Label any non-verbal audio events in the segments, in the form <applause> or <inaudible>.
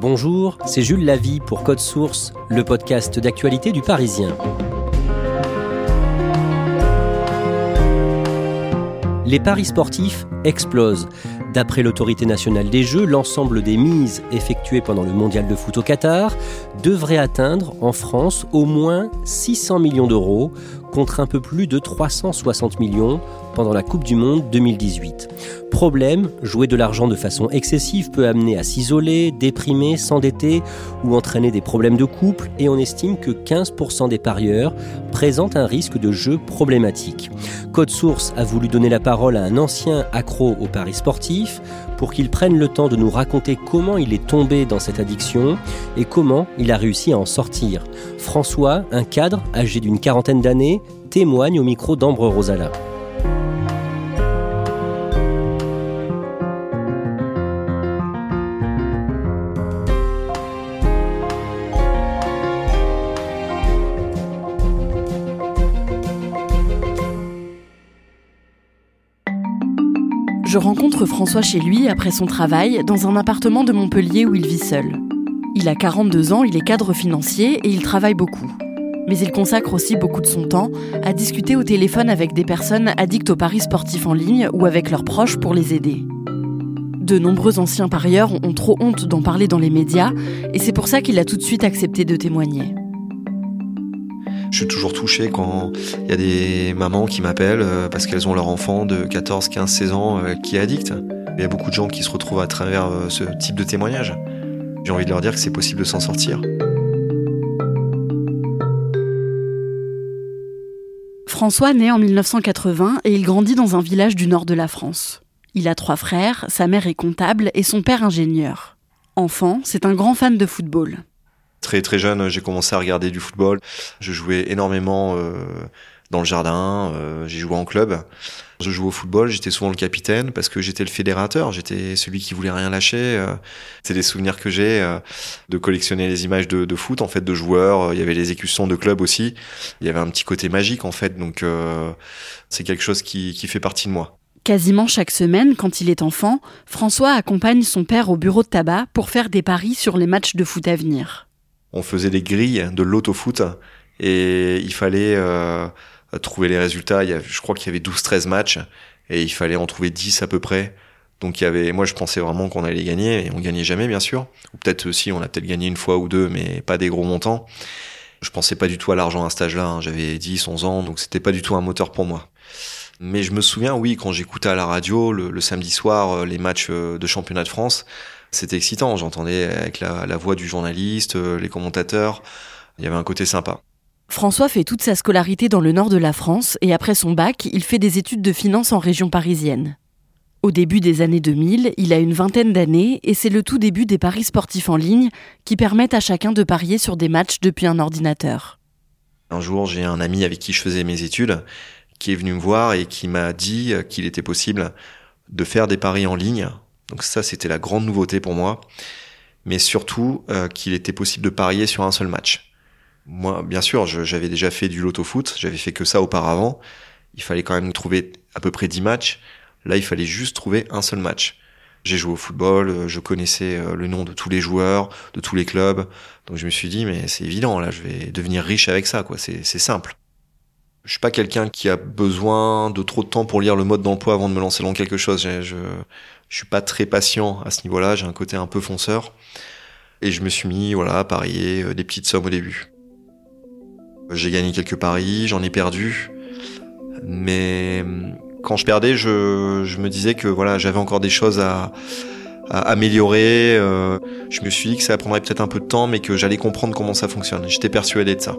Bonjour, c'est Jules Lavie pour Code Source, le podcast d'actualité du Parisien. Les paris sportifs explosent. D'après l'autorité nationale des Jeux, l'ensemble des mises effectuées pendant le mondial de foot au Qatar devrait atteindre en France au moins 600 millions d'euros contre un peu plus de 360 millions pendant la Coupe du Monde 2018. Problème, jouer de l'argent de façon excessive peut amener à s'isoler, déprimer, s'endetter ou entraîner des problèmes de couple et on estime que 15% des parieurs présentent un risque de jeu problématique. Code Source a voulu donner la parole à un ancien accro au paris sportif pour qu'il prenne le temps de nous raconter comment il est tombé dans cette addiction et comment il a réussi à en sortir. François, un cadre âgé d'une quarantaine d'années, témoigne au micro d'Ambre Rosala. Je rencontre François chez lui après son travail dans un appartement de Montpellier où il vit seul. Il a 42 ans, il est cadre financier et il travaille beaucoup. Mais il consacre aussi beaucoup de son temps à discuter au téléphone avec des personnes addictes aux paris sportifs en ligne ou avec leurs proches pour les aider. De nombreux anciens parieurs ont trop honte d'en parler dans les médias et c'est pour ça qu'il a tout de suite accepté de témoigner. Je suis toujours touché quand il y a des mamans qui m'appellent euh, parce qu'elles ont leur enfant de 14, 15, 16 ans euh, qui est addict. Il y a beaucoup de gens qui se retrouvent à travers euh, ce type de témoignage. J'ai envie de leur dire que c'est possible de s'en sortir. François naît en 1980 et il grandit dans un village du nord de la France. Il a trois frères, sa mère est comptable et son père ingénieur. Enfant, c'est un grand fan de football. Très très jeune, j'ai commencé à regarder du football. Je jouais énormément euh, dans le jardin, euh, j'ai joué en club. Je jouais au football, j'étais souvent le capitaine parce que j'étais le fédérateur, j'étais celui qui voulait rien lâcher. Euh. C'est des souvenirs que j'ai de collectionner les images de, de, foot, en fait, de joueurs. Il y avait les écussons de club aussi. Il y avait un petit côté magique, en fait. Donc, c'est quelque chose qui, qui fait partie de moi. Quasiment chaque semaine, quand il est enfant, François accompagne son père au bureau de tabac pour faire des paris sur les matchs de foot à venir on faisait des grilles de l'autofoot et il fallait euh, trouver les résultats. Il y je crois qu'il y avait 12-13 matchs et il fallait en trouver 10 à peu près. Donc il y avait, moi je pensais vraiment qu'on allait gagner et on gagnait jamais bien sûr. Ou peut-être aussi on a peut-être gagné une fois ou deux, mais pas des gros montants. Je pensais pas du tout à l'argent à cet âge-là. Hein. J'avais 10, 11 ans, donc c'était pas du tout un moteur pour moi. Mais je me souviens, oui, quand j'écoutais à la radio le, samedi soir euh, les matchs euh, de championnat de France, c'était excitant. J'entendais avec la, voix du journaliste, euh, les commentateurs. Il y avait un côté sympa. François fait toute sa scolarité dans le nord de la France et après son bac, il fait des études de finance en région parisienne. Au début des années 2000, il a une vingtaine d'années et c'est le tout début des paris sportifs en ligne qui permettent à chacun de parier sur des matchs depuis un ordinateur. Un jour, j'ai un ami avec qui je faisais mes études qui est venu me voir et qui m'a dit qu'il était possible de faire des paris en ligne donc ça, c'était la grande nouveauté pour moi. Mais surtout euh, qu'il était possible de parier sur un seul match. Moi, bien sûr, j'avais déjà fait du loto foot, j'avais fait que ça auparavant. Il fallait quand même trouver à peu près 10 matchs. Là, il fallait juste trouver un seul match. J'ai joué au football, euh, je connaissais euh, le nom de tous les joueurs, de tous les clubs. Donc je me suis dit, mais c'est évident, là, je vais devenir riche avec ça, quoi. C'est simple. Je suis pas quelqu'un qui a besoin de trop de temps pour lire le mode d'emploi avant de me lancer dans quelque chose. Je suis pas très patient à ce niveau-là. J'ai un côté un peu fonceur. Et je me suis mis, voilà, à parier euh, des petites sommes au début. J'ai gagné quelques paris, j'en ai perdu. Mais hum, quand je perdais, je, me disais que voilà, j'avais encore des choses à, à améliorer. Euh, je me suis dit que ça prendrait peut-être un peu de temps, mais que j'allais comprendre comment ça fonctionne. J'étais persuadé de ça.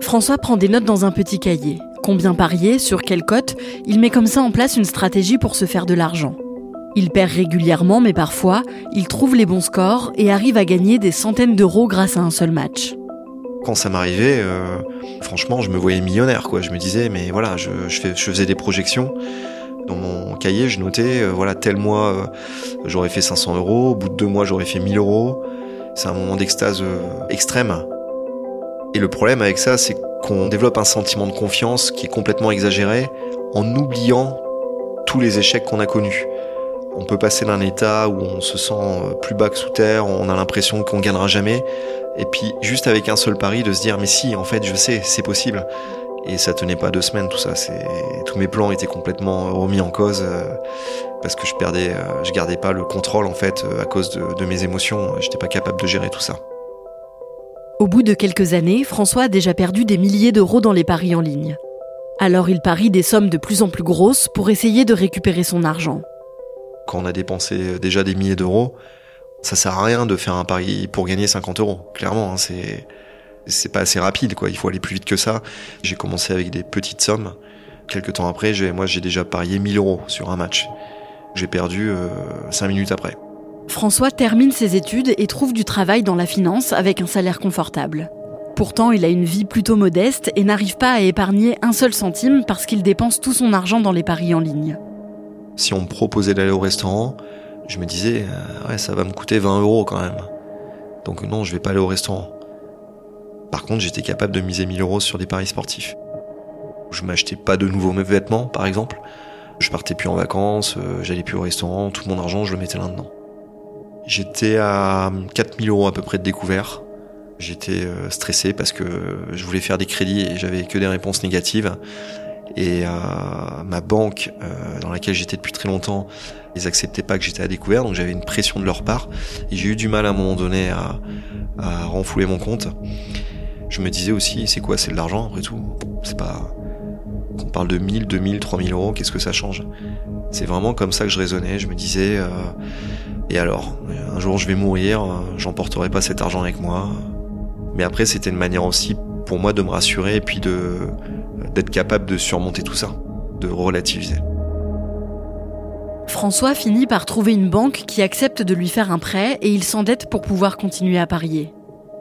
François prend des notes dans un petit cahier. Combien parier, sur quelle cote Il met comme ça en place une stratégie pour se faire de l'argent. Il perd régulièrement, mais parfois, il trouve les bons scores et arrive à gagner des centaines d'euros grâce à un seul match. Quand ça m'arrivait, euh, franchement, je me voyais millionnaire. Quoi. Je me disais, mais voilà, je, je, fais, je faisais des projections. Dans mon cahier, je notais, euh, voilà, tel mois, euh, j'aurais fait 500 euros. Au bout de deux mois, j'aurais fait 1000 euros. C'est un moment d'extase extrême. Et le problème avec ça, c'est qu'on développe un sentiment de confiance qui est complètement exagéré en oubliant tous les échecs qu'on a connus. On peut passer d'un état où on se sent euh, plus bas que sous terre, on a l'impression qu'on gagnera jamais, et puis juste avec un seul pari de se dire mais si, en fait, je sais, c'est possible. Et ça tenait pas deux semaines tout ça. Tous mes plans étaient complètement remis en cause euh, parce que je perdais, euh, je gardais pas le contrôle en fait euh, à cause de, mes émotions. J'étais pas capable de gérer tout ça. Au bout de quelques années, François a déjà perdu des milliers d'euros dans les paris en ligne. Alors il parie des sommes de plus en plus grosses pour essayer de récupérer son argent. Quand on a dépensé déjà des milliers d'euros, ça sert à rien de faire un pari pour gagner 50 euros. Clairement, hein, c'est c'est pas assez rapide, quoi. Il faut aller plus vite que ça. J'ai commencé avec des petites sommes. Quelques temps après, j'ai, moi, j'ai déjà parié 1000 euros sur un match. J'ai perdu euh, 5 minutes après. François termine ses études et trouve du travail dans la finance avec un salaire confortable. Pourtant, il a une vie plutôt modeste et n'arrive pas à épargner un seul centime parce qu'il dépense tout son argent dans les paris en ligne. Si on me proposait d'aller au restaurant, je me disais, euh, ouais, ça va me coûter 20 euros quand même. Donc non, je vais pas aller au restaurant. Par contre, j'étais capable de miser 1000 euros sur des paris sportifs. Je m'achetais pas de nouveaux vêtements, par exemple. Je partais plus en vacances, euh, j'allais plus au restaurant, tout mon argent, je le mettais là-dedans. J'étais à 4000 euros à peu près de découvert. J'étais euh, stressé parce que je voulais faire des crédits et j'avais que des réponses négatives. Et euh, ma banque, euh, dans laquelle j'étais depuis très longtemps, ils acceptaient pas que j'étais à découvert, donc j'avais une pression de leur part. Et j'ai eu du mal à un moment donné à, à mon compte. Je me disais aussi, c'est quoi C'est de l'argent après tout? C'est pas. Qu'on parle de 1000, 2000, 3000 euros, qu'est-ce que ça change? C'est vraiment comme ça que je raisonnais. Je me disais, euh, et alors Un jour je vais mourir, euh, j'emporterai pas cet argent avec moi. Mais après, c'était une manière aussi pour moi de me rassurer et puis de d'être capable de surmonter tout ça, de relativiser. François finit par trouver une banque qui accepte de lui faire un prêt et il s'endette pour pouvoir continuer à parier.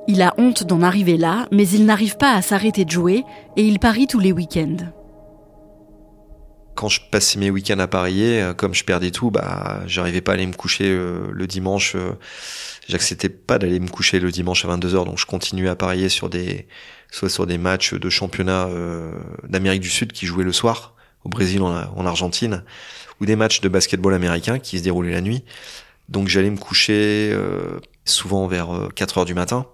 Il a honte d'en arriver là, mais il n'arrive pas à s'arrêter de jouer et il parie tous les week-ends. Quand je passais mes week-ends à parier, euh, comme je perdais tout, bah, j'arrivais pas à aller me coucher euh, le dimanche. euh, J'acceptais pas d'aller me coucher le dimanche à 22h, donc je continuais à parier sur des, soit sur des matchs de championnat euh, d'Amérique du Sud qui jouaient le soir, au Brésil, en, en Argentine, ou des matchs de basketball américain qui se déroulaient la nuit. Donc j'allais me coucher euh, souvent vers 4 heures du matin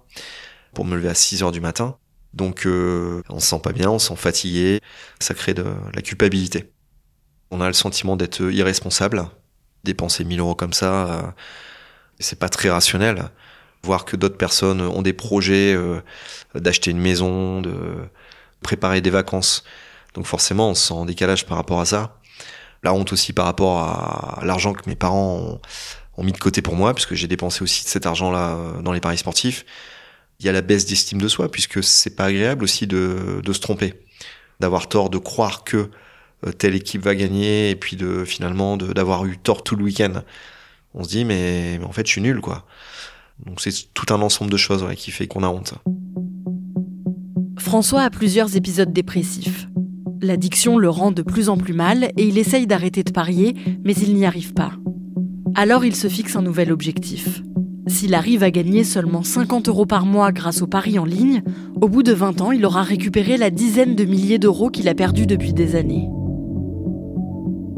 pour me lever à 6 heures du matin. Donc euh, on se sent pas bien, on se sent fatigué, ça crée de la culpabilité. On a le sentiment d'être irresponsable, dépenser 1000 euros comme ça, euh, c'est pas très rationnel. Voir que d'autres personnes ont des projets euh, d'acheter une maison, de préparer des vacances. Donc forcément, on se sent en décalage par rapport à ça. La honte aussi par rapport à l'argent que mes parents ont, mis de côté pour moi, puisque j'ai dépensé aussi cet argent-là euh, dans les paris sportifs. Il y a la baisse d'estime de soi, puisque c'est pas agréable aussi de, se tromper, d'avoir tort, de croire que euh, telle équipe va gagner, et puis de finalement d'avoir eu tort tout le week-end. On se dit mais, mais en fait je suis nul quoi. Donc c'est tout un ensemble de choses qui fait qu'on a honte. François a plusieurs épisodes dépressifs. L'addiction le rend de plus en plus mal et il essaye d'arrêter de parier, mais il n'y arrive pas. Alors il se fixe un nouvel objectif. S'il arrive à gagner seulement 50 euros par mois grâce aux paris en ligne, au bout de 20 ans, il aura récupéré la dizaine de milliers d'euros qu'il a perdus depuis des années.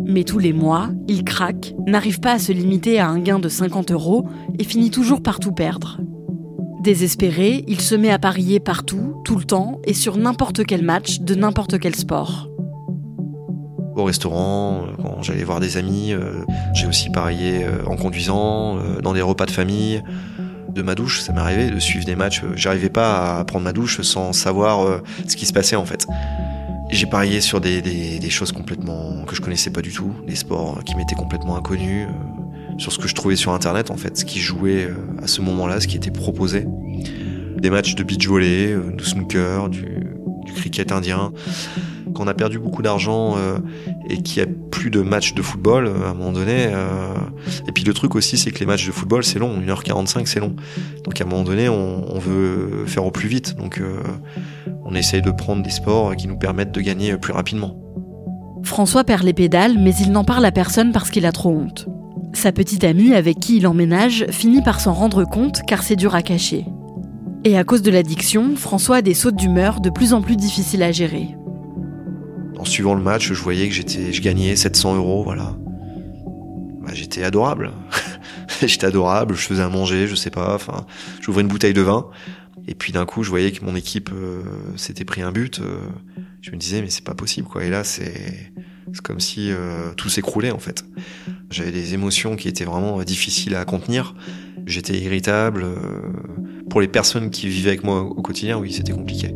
Mais tous les mois, il craque, n'arrive pas à se limiter à un gain de 50 euros et finit toujours par tout perdre. Désespéré, il se met à parier partout, tout le temps, et sur n'importe quel match de n'importe quel sport. Au restaurant, euh, quand j'allais voir des amis, euh, j'ai aussi parié euh, en conduisant, dans des repas de famille. De ma douche, ça m'arrivait de suivre des matchs. J'arrivais pas à prendre ma douche sans savoir ce qui se passait en fait. J'ai parié sur des, des, choses complètement que je connaissais pas du tout, des sports qui m'étaient complètement inconnus, sur ce que je trouvais sur internet en fait, ce qui jouait à ce moment-là, ce qui était proposé. Des matchs de beach volley, de snooker, du, du cricket indien qu'on a perdu beaucoup d'argent euh, et qu'il n'y a plus de matchs de football euh, à un moment donné. Euh, et puis le truc aussi, c'est que les matchs de football, c'est long. 1h45, c'est long. Donc à un moment donné, on, veut faire au plus vite. Donc on essaye de prendre des sports qui nous permettent de gagner plus rapidement. François perd les pédales, mais il n'en parle à personne parce qu'il a trop honte. Sa petite amie avec qui il emménage finit par s'en rendre compte car c'est dur à cacher. Et à cause de l'addiction, François a des sautes d'humeur de plus en plus difficiles à gérer en suivant le match, je voyais que j'étais, je gagnais 700 euros, voilà. Bah, j'étais adorable. <laughs> j'étais adorable, je faisais à manger, je sais pas, enfin, j'ouvrais une bouteille de vin. Et puis d'un coup, je voyais que mon équipe euh, s'était pris un but. Euh, je me disais, mais c'est pas possible, quoi. Et là, c'est, c'est comme si euh, tout s'écroulait, en fait. J'avais des émotions qui étaient vraiment difficiles à contenir. J'étais irritable. pour les personnes qui vivaient avec moi au quotidien, oui, c'était compliqué.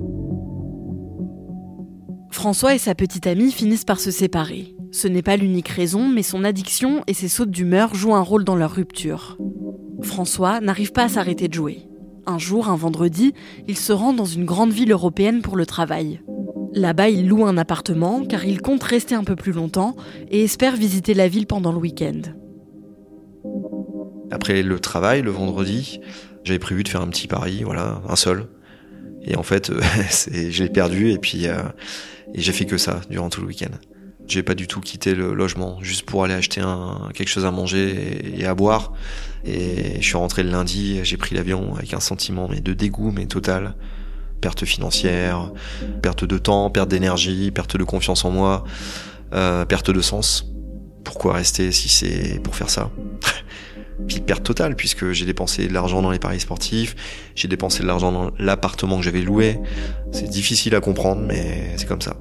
François et sa petite amie finissent par se séparer. Ce n'est pas l'unique raison, mais son addiction et ses sautes d'humeur jouent un rôle dans leur rupture. François n'arrive pas à s'arrêter de jouer. Un jour, un vendredi, il se rend dans une grande ville européenne pour le travail. Là-bas, il loue un appartement car il compte rester un peu plus longtemps et espère visiter la ville pendant le week-end. Après le travail, le vendredi, j'avais prévu de faire un petit pari, voilà, un seul. Et en fait, <laughs> je l'ai perdu et puis euh, et j'ai fait que ça durant tout le week-end. J'ai pas du tout quitté le logement juste pour aller acheter un, quelque chose à manger et, à boire. Et je suis rentré le lundi, j'ai pris l'avion avec un sentiment mais de dégoût mais total. Perte financière, perte de temps, perte d'énergie, perte de confiance en moi, euh, perte de sens. Pourquoi rester si c'est pour faire ça? <laughs> Puis perte totale puisque j'ai dépensé de l'argent dans les paris sportifs, j'ai dépensé de l'argent dans l'appartement que j'avais loué. C'est difficile à comprendre mais c'est comme ça.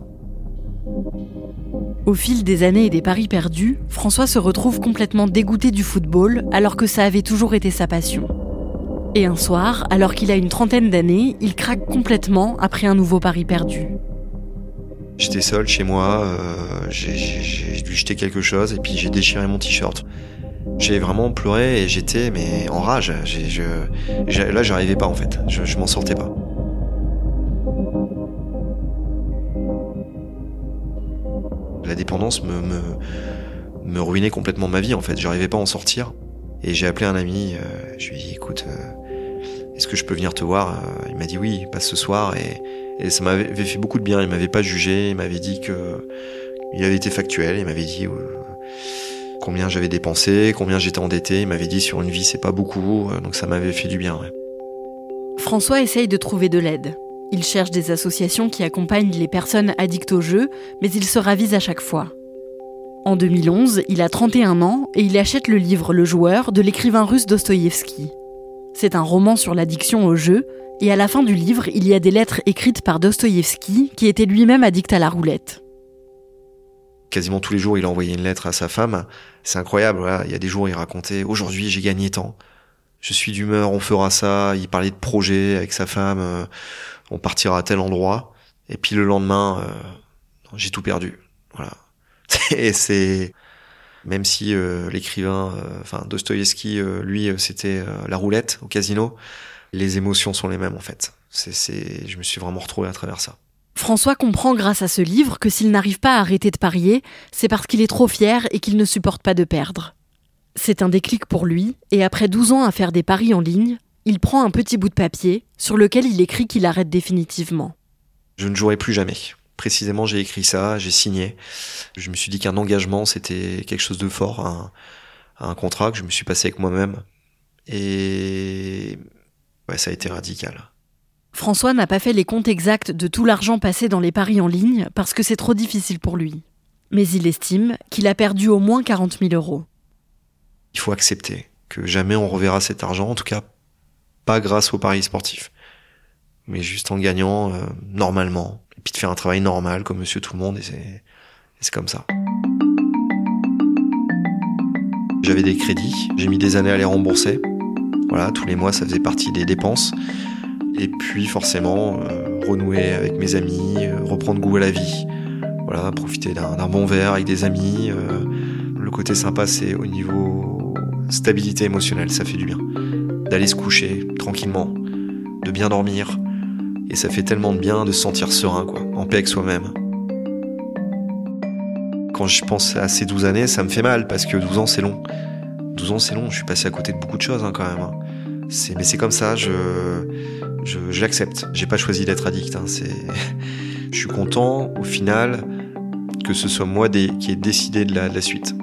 Au fil des années et des paris perdus, François se retrouve complètement dégoûté du football alors que ça avait toujours été sa passion. Et un soir, alors qu'il a une trentaine d'années, il craque complètement après un nouveau pari perdu. J'étais seul chez moi, euh, j'ai dû jeter quelque chose et puis j'ai déchiré mon t-shirt. J'ai vraiment pleuré et j'étais mais en rage. Je, là, j'arrivais pas en fait. Je, je m'en sortais pas. La dépendance me, ruinait complètement ma vie en fait. J'arrivais pas à en sortir. Et j'ai appelé un ami. Euh, je lui ai dit écoute, euh, est-ce que je peux venir te voir euh, Il m'a dit oui, passe ce soir. Et, et ça m'avait fait beaucoup de bien. Il m'avait pas jugé. Il m'avait dit que il avait été factuel. Il m'avait dit combien j'avais dépensé, combien j'étais endetté. Il m'avait dit sur une vie c'est pas beaucoup, euh, donc ça m'avait fait du bien. François essaye de trouver de l'aide. Il cherche des associations qui accompagnent les personnes addictes au jeu, mais il se ravise à chaque fois. En 2011, il a 31 ans et il achète le livre Le joueur de l'écrivain russe Dostoïevski. C'est un roman sur l'addiction au jeu, et à la fin du livre, il y a des lettres écrites par Dostoïevski, qui était lui-même addict à la roulette quasiment tous les jours, il a envoyé une lettre à sa femme. C'est incroyable. Il y a des jours, il racontait aujourd'hui, j'ai gagné tant. Je suis d'humeur, on fera ça. Il parlait de projets avec sa femme. Euh, on partira à tel endroit. Et puis le lendemain, euh, j'ai tout perdu. Voilà. <laughs> Et c'est même si euh, l'écrivain, enfin Dostoïevski, lui, c'était la roulette au casino. Les émotions sont les mêmes en fait. C'est, je me suis vraiment retrouvé à travers ça. François comprend grâce à ce livre que s'il n'arrive pas à arrêter de parier, c'est parce qu'il est trop fier et qu'il ne supporte pas de perdre. C'est un déclic pour lui, et après 12 ans à faire des paris en ligne, il prend un petit bout de papier sur lequel il écrit qu'il arrête définitivement. Je ne jouerai plus jamais. Précisément, j'ai écrit ça, j'ai signé. Je me suis dit qu'un engagement, c'était quelque chose de fort, un, contrat que je me suis passé avec moi-même. Et ça a été radical. François n'a pas fait les comptes exacts de tout l'argent passé dans les paris en ligne parce que c'est trop difficile pour lui. Mais il estime qu'il a perdu au moins 40 000 euros. Il faut accepter que jamais on reverra cet argent, en tout cas pas grâce au paris sportif, mais juste en gagnant euh, normalement, et puis de faire un travail normal comme monsieur tout le monde, et c'est comme ça. J'avais des crédits, j'ai mis des années à les rembourser. Voilà, tous les mois ça faisait partie des dépenses. Et puis forcément, euh, renouer avec mes amis, euh, reprendre goût à la vie. Voilà, profiter d'un bon verre avec des amis. Euh, le côté sympa, c'est au niveau stabilité émotionnelle, ça fait du bien. D'aller se coucher tranquillement, de bien dormir. Et ça fait tellement de bien de se sentir serein, quoi, en paix avec soi-même. Quand je pense à ces 12 années, ça me fait mal parce que 12 ans c'est long. 12 ans c'est long, je suis passé à côté de beaucoup de choses hein, quand même. Hein. mais c'est comme ça, je, je, l'accepte. J'ai pas choisi d'être addict. Hein. C'est, <laughs> je suis content au final que ce soit moi qui ai décidé de la, suite.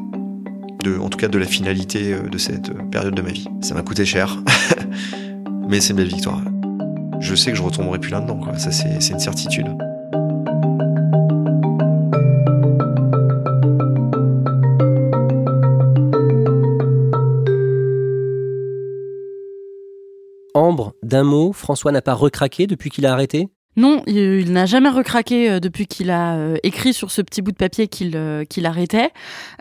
De, en tout cas de la finalité euh, de cette euh, période de ma vie. Ça m'a coûté cher, <laughs> mais c'est une belle victoire. Je sais que je retomberai plus là-dedans, Ça, c'est une certitude. D'un mot, François n'a pas recraqué depuis qu'il a arrêté? Non, il, n'a jamais recraqué euh, depuis qu'il a euh, écrit sur ce petit bout de papier qu'il euh, qu'il arrêtait.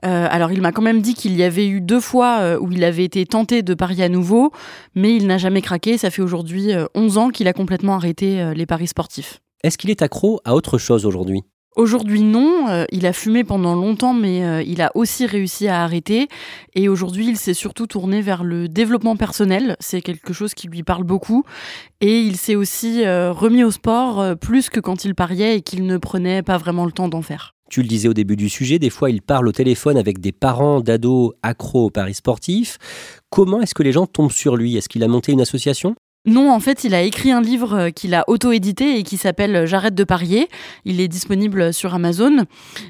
alors il m'a quand même dit qu'il y avait eu deux fois où il avait été tenté de parier à nouveau, mais il n'a jamais craqué. Ça fait aujourd'hui 11 ans qu'il a complètement arrêté les paris sportifs. Est-ce qu'il est accro à autre chose aujourd'hui? Aujourd'hui, non. Euh, il a fumé pendant longtemps, mais euh, il a aussi réussi à arrêter. Et aujourd'hui, il s'est surtout tourné vers le développement personnel. C'est quelque chose qui lui parle beaucoup. Et il s'est aussi euh, remis au sport plus que quand il pariait et qu'il ne prenait pas vraiment le temps d'en faire. Tu le disais au début du sujet, des fois il parle au téléphone avec des parents d'ados accros au paris sportif. Comment est-ce que les gens tombent sur lui? Est-ce qu'il a monté une association? Non, en fait, il a écrit un livre euh, qu'il a auto-édité et qui s'appelle euh, J'arrête de parier. Il est disponible sur Amazon.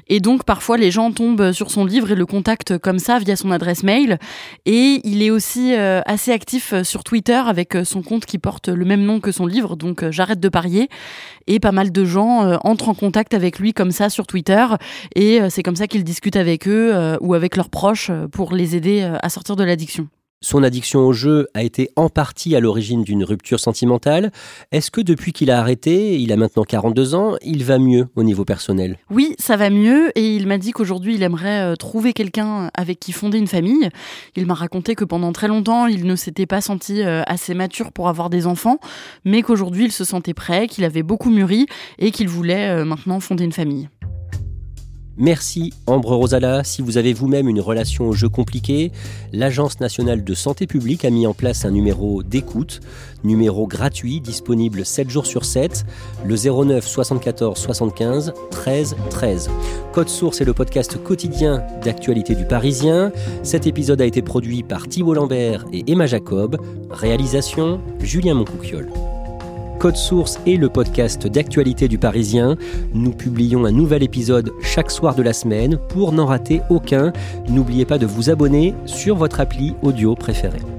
Et donc, parfois, les gens tombent sur son livre et le contactent comme ça via son adresse mail. Et il est aussi euh, assez actif sur Twitter avec son compte qui porte le même nom que son livre, donc J'arrête de parier. Et pas mal de gens entrent en contact avec lui comme ça sur Twitter. Et c'est comme ça qu'il discute avec eux ou avec leurs proches pour les aider à sortir de l'addiction. Son addiction au jeu a été en partie à l'origine d'une rupture sentimentale. Est-ce que depuis qu'il a arrêté, il a maintenant 42 ans, il va mieux au niveau personnel? Oui, ça va mieux et il m'a dit qu'aujourd'hui il aimerait euh, trouver quelqu'un avec qui fonder une famille. Il m'a raconté que pendant très longtemps il ne s'était pas senti euh, assez mature pour avoir des enfants, mais qu'aujourd'hui il se sentait prêt, qu'il avait beaucoup mûri et qu'il voulait euh, maintenant fonder une famille. Merci Ambre Rosala. Si vous avez vous-même une relation au jeu compliqué, l'Agence nationale de santé publique a mis en place un numéro d'écoute, numéro gratuit disponible 7 jours sur 7, le 09 74 75 13 13. Code Source est le podcast quotidien d'actualité du Parisien. Cet épisode a été produit par Thibault Lambert et Emma Jacob. Réalisation Julien Moncouquiole. Code Source est le podcast d'actualité du Parisien. Nous publions un nouvel épisode chaque soir de la semaine. Pour n'en rater aucun, n'oubliez pas de vous abonner sur votre appli audio préférée.